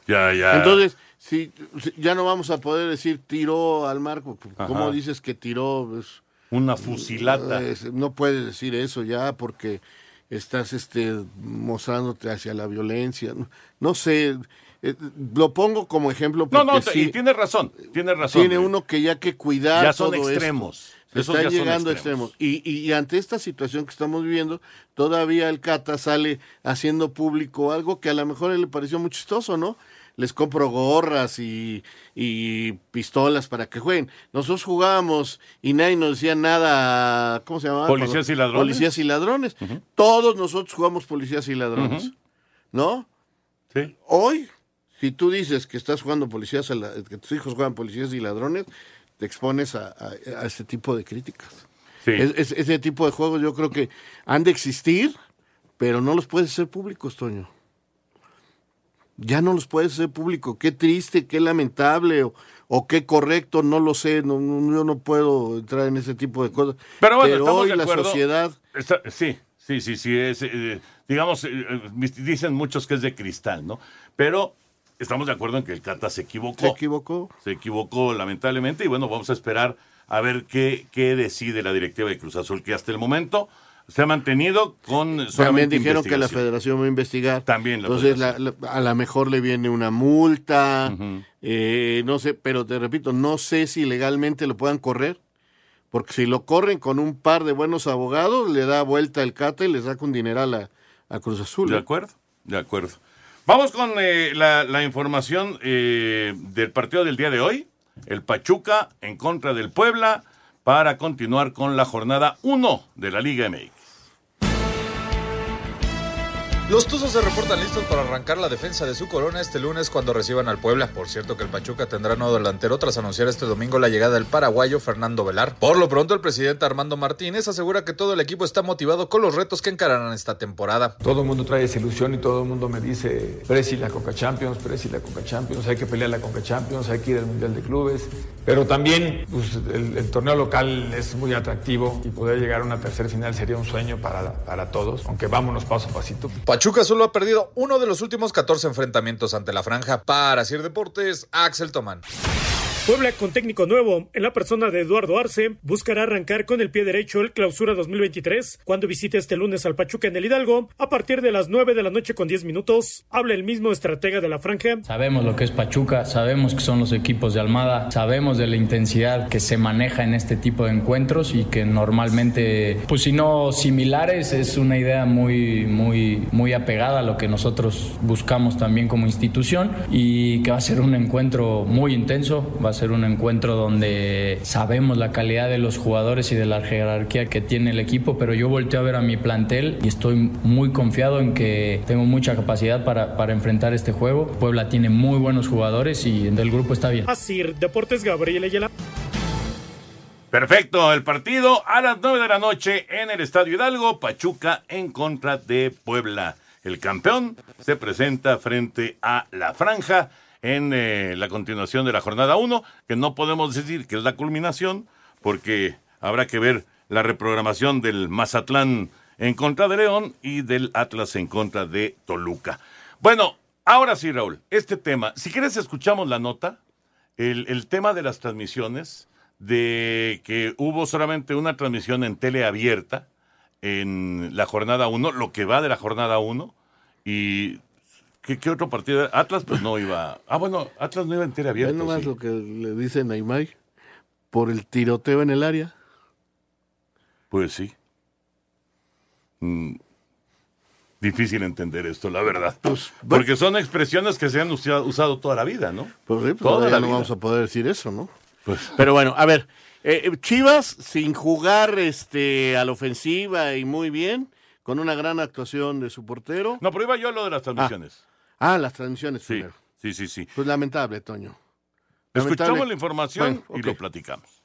Ya, ya. Entonces, si, si ya no vamos a poder decir tiró al marco, ¿cómo Ajá. dices que tiró? Pues, Una fusilata. es- no puedes decir eso ya porque estás este mostrándote hacia la violencia. No, no sé, eh, lo pongo como ejemplo No, porque no, te- sí, y tiene razón, tiene razón. tiene uno que ya que cuidar Ya son todo esto. extremos. Se Esos Están llegando a extremos. Y, y ante esta situación que estamos viviendo, todavía el Cata sale haciendo público algo que a lo mejor a él le pareció muy chistoso, ¿no? Les compro gorras y, y pistolas para que jueguen. Nosotros jugábamos y nadie nos decía nada, ¿cómo se llamaba? Policías y ladrones. Policías y ladrones. Todos nosotros jugamos policías y ladrones. ¿no? Sí. Hoy, si tú dices que estás jugando policías, que tus hijos juegan policías y ladrones, te expones a, a- a ese tipo de críticas. Sí. Es- es- ese tipo de juegos yo creo que han de existir, pero no los puedes hacer públicos, Toño. Ya no los puedes hacer públicos. Qué triste, qué lamentable o, o qué correcto, no lo sé. No, no- yo no puedo entrar en ese tipo de cosas. Pero bueno, estamos hoy de la sociedad Está- sí, sí, sí, sí. Es, eh, digamos, eh, eh, dicen muchos que es de cristal, ¿no? Pero estamos de acuerdo en que el Cata se equivocó. se equivocó. Se equivocó lamentablemente y bueno, vamos a esperar a ver qué, qué decide la directiva de Cruz Azul, que hasta el momento se ha mantenido con También dijeron que la federación va a investigar. También la Entonces, la- la- a lo mejor le viene una multa. Eh, no sé, pero te repito, no sé si legalmente lo puedan correr. Porque si lo corren con un par de buenos abogados, le da vuelta el cata y le saca un dineral a, a Cruz Azul. De ¿eh? acuerdo, de acuerdo. Vamos con eh, la, la información eh, del partido del día de hoy. El Pachuca en contra del Puebla para continuar con la jornada 1 de la Liga MX. Los Tuzos se reportan listos para arrancar la defensa de su corona este lunes cuando reciban al Puebla. Por cierto que el Pachuca tendrá nuevo delantero tras anunciar este domingo la llegada del paraguayo Fernando Velar. Por lo pronto el presidente Armando Martínez asegura que todo el equipo está motivado con los retos que encararán esta temporada. Todo el mundo trae esa ilusión y todo el mundo me dice, Presi la Coca Champions, Presi la Coca Champions, hay que pelear la Coca Champions, hay que ir al Mundial de Clubes. Pero también pues, el, el torneo local es muy atractivo y poder llegar a una tercera final sería un sueño para, para todos, aunque vámonos paso a pasito. Pachuca solo ha perdido uno de los últimos 14 enfrentamientos ante la franja. Para Sir Deportes, Axel Tomán. Puebla con técnico nuevo, en la persona de Eduardo Arce, buscará arrancar con el pie derecho el clausura 2023 cuando visite este lunes al Pachuca en el Hidalgo a partir de las 9 de la noche con 10 minutos. Habla el mismo estratega de la franja. Sabemos lo que es Pachuca, sabemos que son los equipos de Almada, sabemos de la intensidad que se maneja en este tipo de encuentros y que normalmente, pues si no similares, es una idea muy, muy, muy apegada a lo que nosotros buscamos también como institución y que va a ser un encuentro muy intenso, va a ser un encuentro donde sabemos la calidad de los jugadores y de la jerarquía que tiene el equipo, pero yo volteo a ver a mi plantel y estoy muy confiado en que tengo mucha capacidad para, para enfrentar este juego. Puebla tiene muy buenos jugadores y el grupo está bien. Así, Deportes Gabriel Ayala. Perfecto, el partido a las 9 de la noche en el Estadio Hidalgo, Pachuca en contra de Puebla. El campeón se presenta frente a la franja en eh, la continuación de la jornada 1, que no podemos decir que es la culminación, porque habrá que ver la reprogramación del Mazatlán en contra de León y del Atlas en contra de Toluca. Bueno, ahora sí, Raúl, este tema, si quieres escuchamos la nota, el, el tema de las transmisiones, de que hubo solamente una transmisión en tele abierta en la jornada 1, lo que va de la jornada 1, y ¿qué, qué otro partido? Atlas pues no iba, ah bueno, Atlas no iba en tele Ve abierta. nomás sí. lo que le dice Neymar por el tiroteo en el área. Pues sí. Mm, difícil entender esto, la verdad. Porque son expresiones que se han usa- usado toda la vida, ¿no? Pues sí, pues Toda la no vida. vamos a poder decir eso, ¿no? Pues, Pero bueno, a ver, eh, eh, Chivas sin jugar este a la ofensiva y muy bien, con una gran actuación de su portero. No, pero iba yo a lo de las transmisiones. Ah, las transmisiones Sí, primero. sí, sí, sí. Pues lamentable, Toño. Escuchamos la información Bueno, y lo platicamos.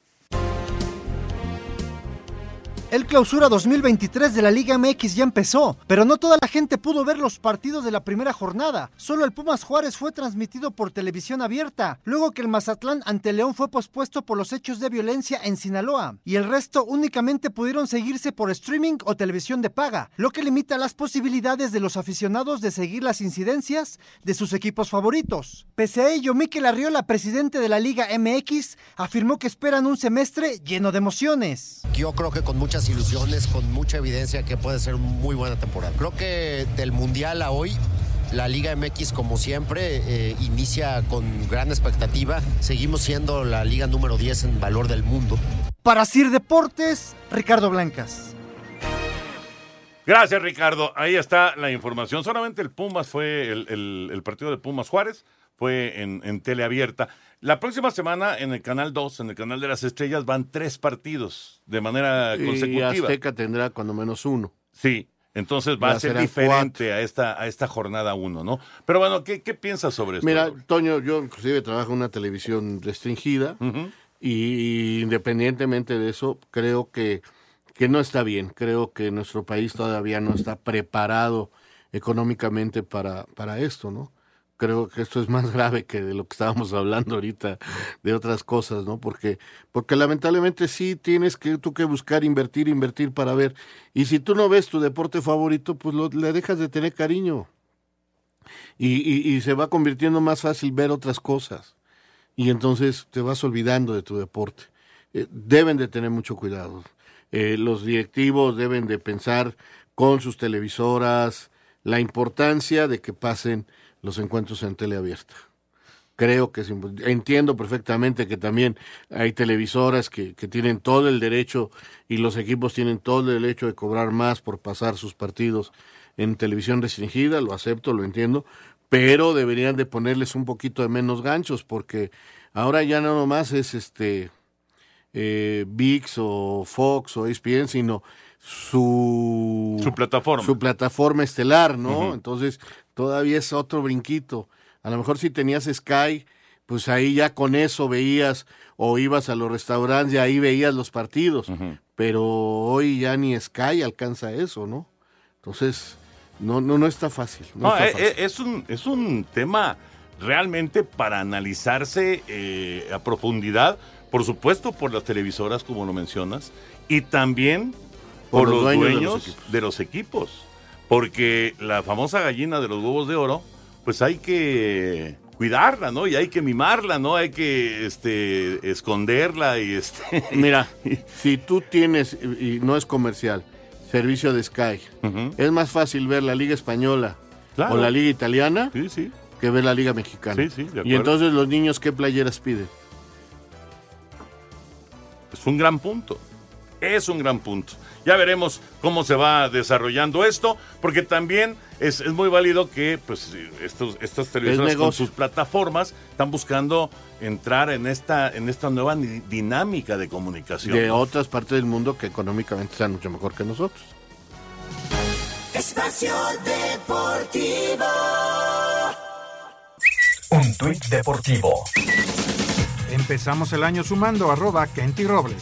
El clausura 2023 de la Liga MX ya empezó, pero no toda la gente pudo ver los partidos de la primera jornada. Solo el Pumas Juárez fue transmitido por televisión abierta, luego que el Mazatlán ante León fue pospuesto por los hechos de violencia en Sinaloa, y el resto únicamente pudieron seguirse por streaming o televisión de paga, lo que limita las posibilidades de los aficionados de seguir las incidencias de sus equipos favoritos. Pese a ello, Mikel Arriola, presidente de la Liga MX, afirmó que esperan un semestre lleno de emociones. Yo creo que con muchas ilusiones, con mucha evidencia que puede ser muy buena temporada. Creo que del Mundial a hoy la Liga MX, como siempre, eh, inicia con gran expectativa. Seguimos siendo la liga número 10 en valor del mundo. Para Sir Deportes, Ricardo Blancas. Gracias, Ricardo. Ahí está la información. Solamente el Pumas fue, el, el- el partido de Pumas Juárez fue en, en teleabierta. La próxima semana en el Canal 2, en el Canal de las Estrellas, van tres partidos de manera Y consecutiva. Azteca tendrá cuando menos uno. Sí, entonces va a ser diferente a esta, a esta jornada 1, ¿no? Pero bueno, ¿qué, qué piensas sobre esto? Mira, Toño, yo inclusive trabajo en una televisión restringida y independientemente de eso, creo que, que no está bien. Creo que nuestro país todavía no está preparado económicamente para, para esto, ¿no? Creo que esto es más (laughs) grave que de lo que estábamos hablando ahorita de otras cosas, ¿no? Porque, porque lamentablemente sí tienes que tú que buscar invertir, invertir para ver. Y si tú no ves tu deporte favorito, pues lo- le dejas de tener cariño y, y- y se va convirtiendo más fácil ver otras cosas. Y entonces te vas olvidando de tu deporte. Eh, deben de tener mucho cuidado. Eh, los directivos deben de pensar con sus televisoras la importancia de que pasen los encuentros en teleabierta. Creo que es entiendo perfectamente que también hay televisoras que, que tienen todo el derecho y los equipos tienen todo el derecho de cobrar más por pasar sus partidos en televisión restringida, lo acepto, lo entiendo, pero deberían de ponerles un poquito de menos ganchos porque ahora ya no nomás es este eh, VIX o Fox o ESPN, sino su Su plataforma. su plataforma estelar, ¿no? Entonces todavía es otro brinquito. A lo mejor si tenías Sky, pues ahí ya con eso veías o ibas a los restaurantes y ahí veías los partidos. Pero hoy ya ni Sky alcanza eso, ¿no? Entonces, no, no, no está fácil. No No, está eh, fácil. eh, es, un, es un tema realmente para analizarse eh, a profundidad, por supuesto por las televisoras, como lo mencionas, y también por, Por los los dueños los de los equipos. Porque la famosa gallina de los huevos de oro, pues hay que cuidarla, ¿no? Y hay que mimarla, ¿no? Hay que este, esconderla y este... (laughs) Mira, si tú tienes, y y no es comercial, servicio de Sky, es más fácil ver la Liga Española Claro. o la Liga Italiana que ver la Liga Mexicana. Sí, sí, de y acuerdo. entonces los niños, ¿qué playeras piden? Es un gran punto. Es un gran punto. Ya veremos cómo se va desarrollando esto, porque también es, es muy válido que pues, estos, estas televisoras con sus plataformas están buscando entrar en esta, en esta nueva di- dinámica de comunicación. De otras partes del mundo que económicamente están mucho mejor que nosotros. Espacio Deportivo. Un tuit deportivo. Empezamos el año sumando arroba Kenty Robles.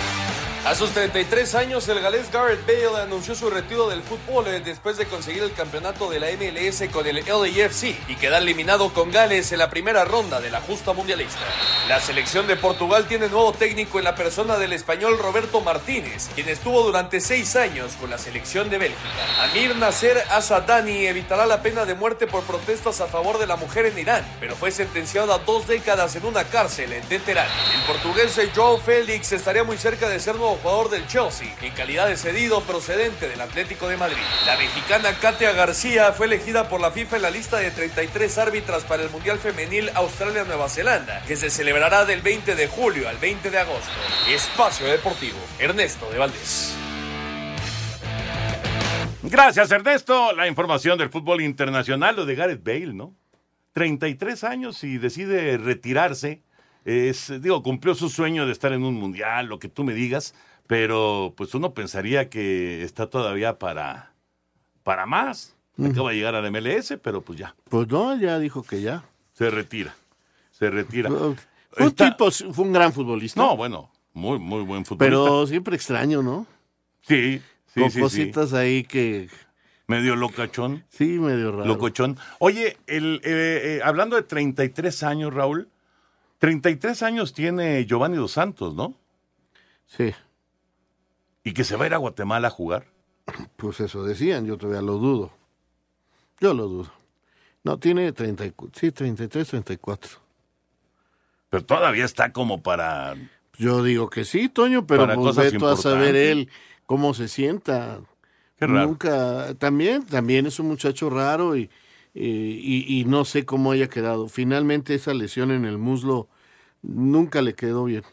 A sus 33 años, el galés Garrett Bale anunció su retiro del fútbol eh, después de conseguir el campeonato de la MLS con el LAFC y quedar eliminado con Gales en la primera ronda de la justa mundialista. La selección de Portugal tiene nuevo técnico en la persona del español Roberto Martínez, quien estuvo durante seis años con la selección de Bélgica. Amir Nasser Asadani evitará la pena de muerte por protestas a favor de la mujer en Irán, pero fue sentenciado a dos décadas en una cárcel en Teherán. El portugués João Félix estaría muy cerca de ser nuevo jugador del Chelsea, en calidad de cedido procedente del Atlético de Madrid. La mexicana Katia García fue elegida por la FIFA en la lista de 33 árbitras para el Mundial Femenil Australia-Nueva Zelanda, que se celebrará del 20 de julio al 20 de agosto. Espacio Deportivo, Ernesto de Valdés. Gracias, Ernesto. La información del fútbol internacional, lo de Gareth Bale, ¿no? 33 años y decide retirarse. Es, digo, cumplió su sueño de estar en un mundial, lo que tú me digas, pero pues uno pensaría que está todavía para, para más. Acaba de llegar al MLS, pero pues ya. Pues no, ya dijo que ya. Se retira. Se retira. Fue un tipo, fue un gran futbolista. No, bueno, muy, muy buen futbolista. Pero siempre extraño, ¿no? Sí, sí, Con sí, cositas ahí que... Medio locachón. Sí, medio raro. Locochón. Oye, el, eh, eh, hablando de 33 años, Raúl, 33 años tiene Giovanni Dos Santos, ¿no? Sí. ¿Y que se va a ir a Guatemala a jugar? (clears throat) Pues eso decían, yo todavía lo dudo. Yo lo dudo. No, tiene 30, y cu- sí, 33, 34. Pero todavía está como para... Yo digo que sí, Toño, pero Para pues cosas a saber él cómo se sienta. Qué raro. Nunca, también, también es un muchacho raro y, y, y- y no sé cómo haya quedado. Finalmente esa lesión en el muslo nunca le quedó bien.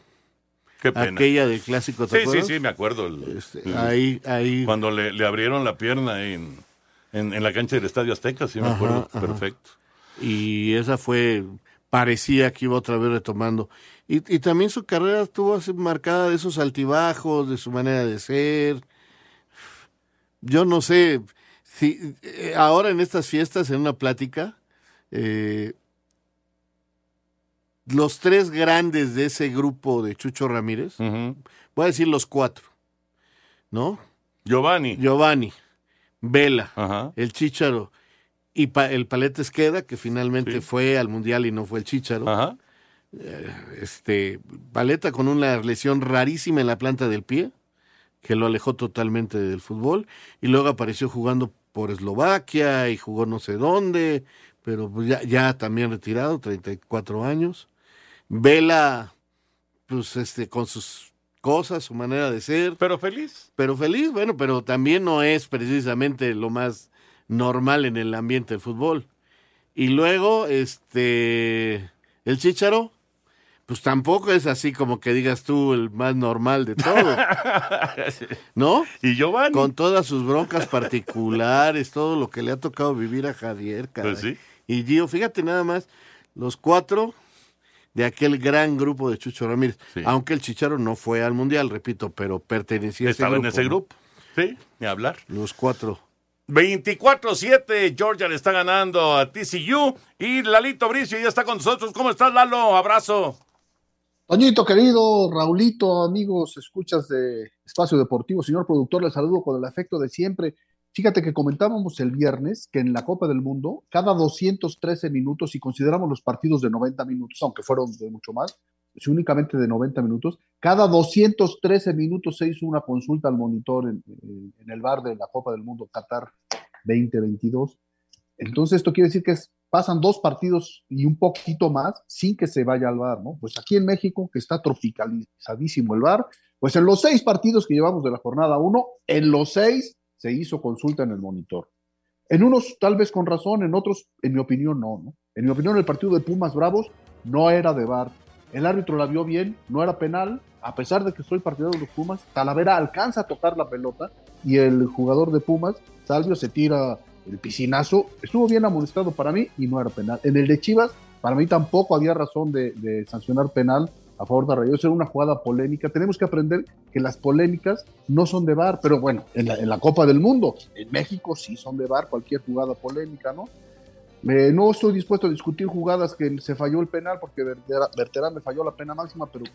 Qué pena. Aquella del clásico, ¿te Sí, sí, sí, me acuerdo. El- Este, el- ahí, ahí. Cuando le, le abrieron la pierna en, en, en la cancha del Estadio Azteca, sí me Ajá, acuerdo. ajá. Perfecto. Y esa fue, parecía que iba otra vez retomando. Y, y también su carrera estuvo así marcada de esos altibajos, de su manera de ser. Yo no sé, si eh, ahora en estas fiestas, en una plática, eh, los tres grandes de ese grupo de Chucho Ramírez, voy a decir los cuatro, ¿no? Giovanni. Giovanni, Vela, el Chícharo y Pa- el Paleta Esqueda, que finalmente fue al Mundial y no fue el Chícharo. Eh, Este, Paleta con una lesión rarísima en la planta del pie, que lo alejó totalmente del fútbol, y luego apareció jugando por Eslovaquia y jugó no sé dónde, pero pues ya, ya también retirado, 34 años. Vela, pues este, con sus cosas, su manera de ser. Pero feliz. Pero feliz, bueno, pero también no es precisamente lo más normal en el ambiente del fútbol. Y luego, este, el Chícharo, pues tampoco es así como que digas tú el más normal de todo. (laughs) ¿No? Y Giovanni. Con todas sus broncas particulares, todo lo que le ha tocado vivir a Javier, caray. Pues sí. Y Gio, fíjate nada más, los cuatro de aquel gran grupo de Chucho Ramírez. Aunque el Chicharo no fue al Mundial, repito, pero pertenecía a ese Estaba grupo. en ese grupo. Sí, ni hablar. Los cuatro. 24-7, Georgia le está ganando a TCU y Lalito Bricio ya está con nosotros. ¿Cómo estás, Lalo? Abrazo. Toñito, querido, Raulito, amigos, escuchas de Espacio Deportivo, señor productor, les saludo con el afecto de siempre. Fíjate que comentábamos el viernes que en la Copa del Mundo, cada 213 minutos, si consideramos los partidos de 90 minutos, aunque fueron de mucho más, si únicamente de 90 minutos, cada 213 minutos se hizo una consulta al monitor en, el bar de la Copa del Mundo Qatar 2022. Entonces, esto quiere decir que es- pasan dos partidos y un poquito más sin que se vaya al bar, ¿no? Pues aquí en México, que está tropicalizadísimo el bar, pues en los seis partidos que llevamos de la jornada uno, en los seis se hizo consulta en el monitor. En unos tal vez con razón, en otros, en mi opinión, no, ¿no? En mi opinión, el partido de Pumas Bravos no era de bar. El árbitro la vio bien, no era penal, a pesar de que soy partidario de los Pumas, Talavera alcanza a tocar la pelota y el jugador de Pumas, Salvio, se tira el piscinazo. Estuvo bien amonestado para mí y no era penal. En el de Chivas, para mí tampoco había razón de, sancionar penal a favor de Rayados. Era una jugada polémica. Tenemos que aprender que las polémicas no son de bar, pero bueno, en la, Copa del Mundo, en México sí son de bar cualquier jugada polémica, ¿no? Eh, no estoy dispuesto a discutir jugadas que se falló el penal porque Berterán me falló la pena máxima, pero,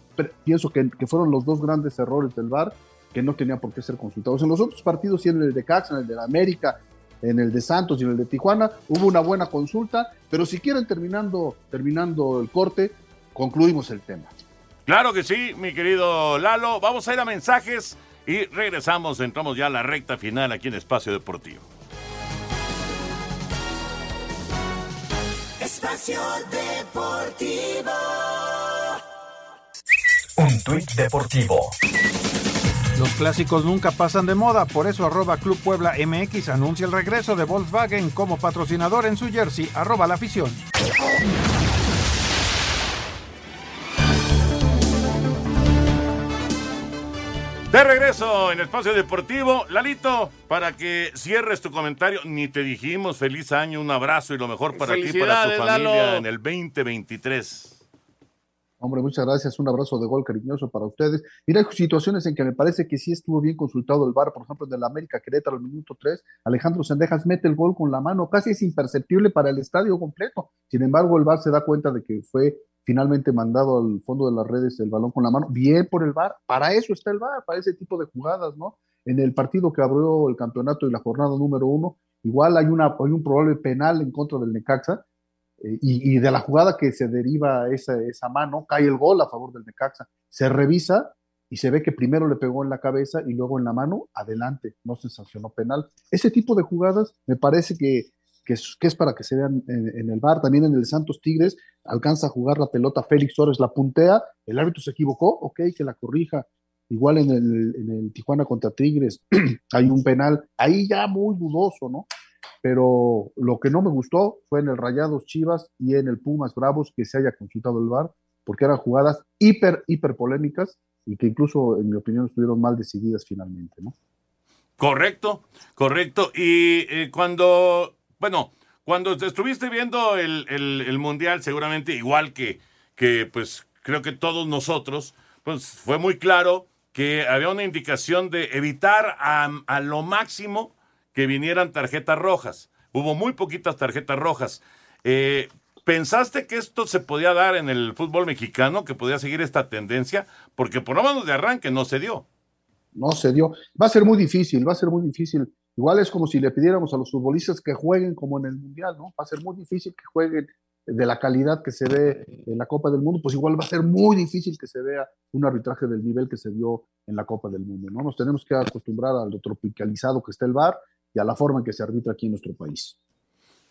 pienso que, fueron los dos grandes errores del VAR que no tenían por qué ser consultados. En los otros partidos, sí en el de Cax, en el de la América, en el de Santos y en el de Tijuana, hubo una buena consulta, pero si quieren terminando, terminando el corte, concluimos el tema. Claro que sí, mi querido Lalo. Vamos a ir a mensajes y regresamos. Entramos ya a la recta final aquí en Espacio Deportivo. Espacio Deportivo. Un tuit deportivo. Los clásicos nunca pasan de moda, por eso arroba Club Puebla MX anuncia el regreso de Volkswagen como patrocinador en su jersey, arroba la afición. De regreso en Espacio Deportivo. Lalito, para que cierres tu comentario, ni te dijimos feliz año, un abrazo y lo mejor para ti y para tu familia Lalo. en el 2023. Hombre, muchas gracias. Un abrazo de gol cariñoso para ustedes. Mira, hay situaciones en que me parece que sí estuvo bien consultado el VAR, por ejemplo, en el América Querétaro, al minuto 3, Alejandro Sendejas mete el gol con la mano, casi es imperceptible para el estadio completo. Sin embargo, el VAR se da cuenta de que fue finalmente mandado al fondo de las redes el balón con la mano. Bien por el VAR, para eso está el VAR, para ese tipo de jugadas, ¿no? En el partido que abrió el campeonato y la jornada número uno, igual hay, una, hay un probable penal en contra del Necaxa, eh, y, de la jugada que se deriva esa, esa mano, cae el gol a favor del Necaxa. Se revisa y se ve que primero le pegó en la cabeza y luego en la mano, adelante, no se sancionó penal. Ese tipo de jugadas me parece que, que, es, para que se vean en, el bar. También en el Santos Tigres alcanza a jugar la pelota Félix Torres, la puntea, el árbitro se equivocó, ok, que la corrija. Igual en el, en el Tijuana contra Tigres (clears throat) hay un penal, ahí ya muy dudoso, ¿no? Pero lo que no me gustó fue en el Rayados Chivas y en el Pumas Bravos que se haya consultado el VAR, porque eran jugadas hiper, hiper polémicas y que incluso, en mi opinión, estuvieron mal decididas finalmente, ¿no? Correcto, correcto. Y eh, cuando, bueno, cuando estuviste viendo el, el, Mundial, seguramente igual que, que, pues, creo que todos nosotros, pues fue muy claro que había una indicación de evitar a, a lo máximo que vinieran tarjetas rojas. Hubo muy poquitas tarjetas rojas. Eh, ¿Pensaste que esto se podía dar en el fútbol mexicano, que podía seguir esta tendencia? Porque por lo menos de arranque no se dio. No se dio. Va a ser muy difícil, va a ser muy difícil. Igual es como si le pidiéramos a los futbolistas que jueguen como en el Mundial, ¿no? Va a ser muy difícil que jueguen de la calidad que se ve en la Copa del Mundo, pues igual va a ser muy difícil que se vea un arbitraje del nivel que se dio en la Copa del Mundo, ¿no? Nos tenemos que acostumbrar a lo tropicalizado que está el VAR y a la forma en que se arbitra aquí en nuestro país.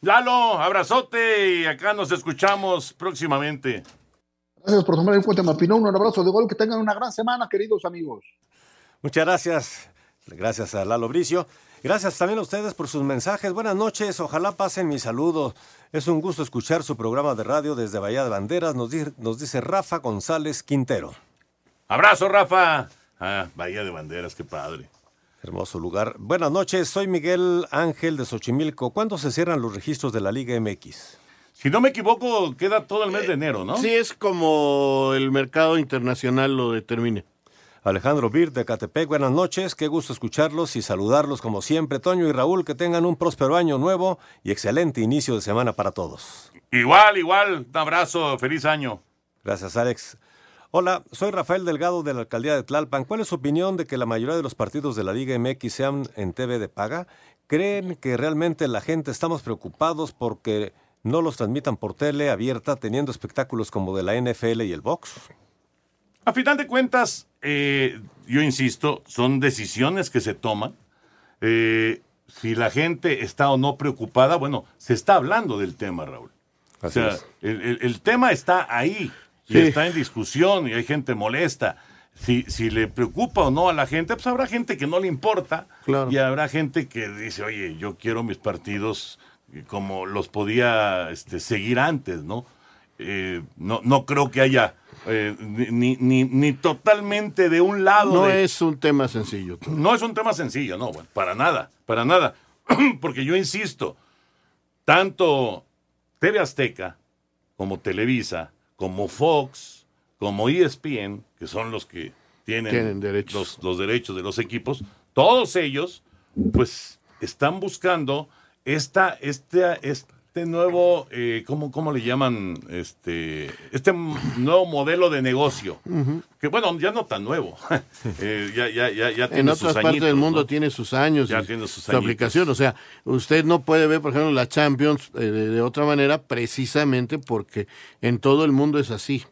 Lalo, abrazote y acá nos escuchamos próximamente. Gracias por tomar en cuenta, Mapinón. Un abrazo de gol. Que tengan una gran semana, queridos amigos. Muchas gracias. Gracias a Lalo Bricio. Gracias también a ustedes por sus mensajes. Buenas noches. Ojalá pasen mi saludo. Es un gusto escuchar su programa de radio desde Bahía de Banderas. Nos, nos dice Rafa González Quintero. Abrazo, Rafa. Ah, Bahía de Banderas, qué padre. Hermoso lugar. Buenas noches, soy Miguel Ángel de Xochimilco. ¿Cuándo se cierran los registros de la Liga MX? Si no me equivoco, queda todo el mes de enero, ¿no? Sí, es como el mercado internacional lo determine. Alejandro Bir de Catepec, buenas noches, qué gusto escucharlos y saludarlos como siempre. Toño y Raúl, que tengan un próspero año nuevo y excelente inicio de semana para todos. Igual, igual, un abrazo, feliz año. Gracias, Alex. Hola, soy Rafael Delgado de la alcaldía de Tlalpan. ¿Cuál es su opinión de que la mayoría de los partidos de la Liga MX sean en TV de paga? ¿Creen que realmente la gente estamos preocupados porque no los transmitan por tele abierta teniendo espectáculos como de la NFL y el box? A final de cuentas, eh, yo insisto, son decisiones que se toman. Eh, si la gente está o no preocupada, bueno, se está hablando del tema, Raúl. o sea, el, tema está ahí y está en discusión y hay gente molesta. Si, si le preocupa o no a la gente, pues habrá gente que no le importa y habrá gente que dice, oye, yo quiero mis partidos como los podía este, seguir antes, ¿no? Eh, no, no creo que haya eh, ni, ni, ni, totalmente de un lado. No es un tema sencillo. No es un tema sencillo, no, bueno, para nada, para nada. (clears throat) Porque yo insisto, tanto TV Azteca como Televisa como Fox, como ESPN, que son los que tienen, Los, los derechos de los equipos, todos ellos, pues, están buscando esta, este, este nuevo, eh, ¿cómo, ¿cómo, le llaman? Este, este nuevo modelo de negocio. Que bueno, ya no tan nuevo. (laughs) eh, ya, ya, ya, ya tiene en otras partes del mundo tiene sus años. Ya tiene sus su aplicación. O sea, usted no puede ver, por ejemplo, la Champions eh, de, otra manera precisamente porque en todo el mundo es así.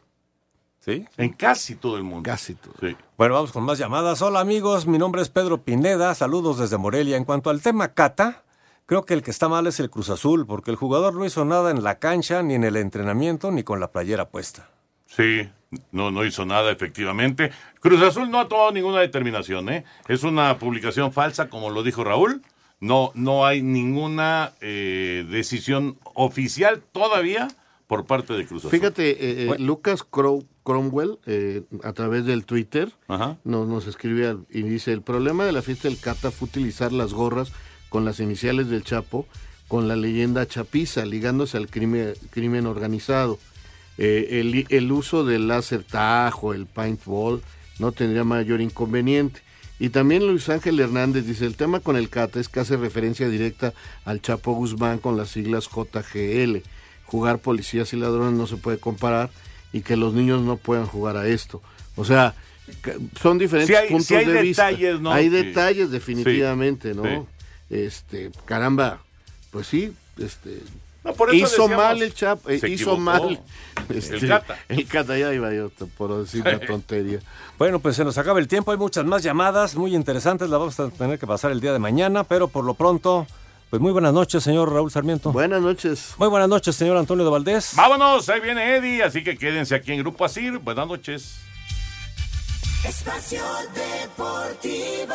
¿Sí? En casi todo el mundo. Casi todo. Sí. Bueno, vamos con más llamadas. Hola amigos, mi nombre es Pedro Pineda. Saludos desde Morelia. En cuanto al tema Cata, Creo que el que está mal es el Cruz Azul, porque el jugador no hizo nada en la cancha, ni en el entrenamiento, ni con la playera puesta. Sí, no, no hizo nada, efectivamente. Cruz Azul no ha tomado ninguna determinación, ¿eh? Es una publicación falsa, como lo dijo Raúl. No, no hay ninguna eh, decisión oficial todavía por parte de Cruz Azul. Fíjate, eh, eh, Lucas Cromwell, a través del Twitter, nos, nos escribe y dice, el problema de la fiesta del Cata fue utilizar las gorras con las iniciales del Chapo, con la leyenda Chapiza, ligándose al crimen, crimen organizado. eh, el, el uso del láser tajo, el paintball, no tendría mayor inconveniente. Y también Luis Ángel Hernández dice, el tema con el CATA es que hace referencia directa al Chapo Guzmán con las siglas JGL. Jugar policías y ladrones no se puede comparar y que los niños no puedan jugar a esto. O sea, son diferentes Sí hay- puntos sí hay de vista. detalles, ¿no? Hay Sí. detalles definitivamente, Sí, ¿no? Este, caramba, pues sí, este No, por eso hizo decíamos, mal el Chapo, eh, hizo equivocó. mal El (laughs) este, Cata. El Cata ya iba yo por decir una tontería. Bueno, pues se nos acaba el tiempo, hay muchas más llamadas muy interesantes, las vamos a tener que pasar el día de mañana, pero por lo pronto, pues muy buenas noches, señor Raúl Sarmiento. Buenas noches. Muy buenas noches, señor Antonio de Valdés. Vámonos, ahí viene Eddie, así que quédense aquí en Grupo Asir. Buenas noches. Espacio Deportivo.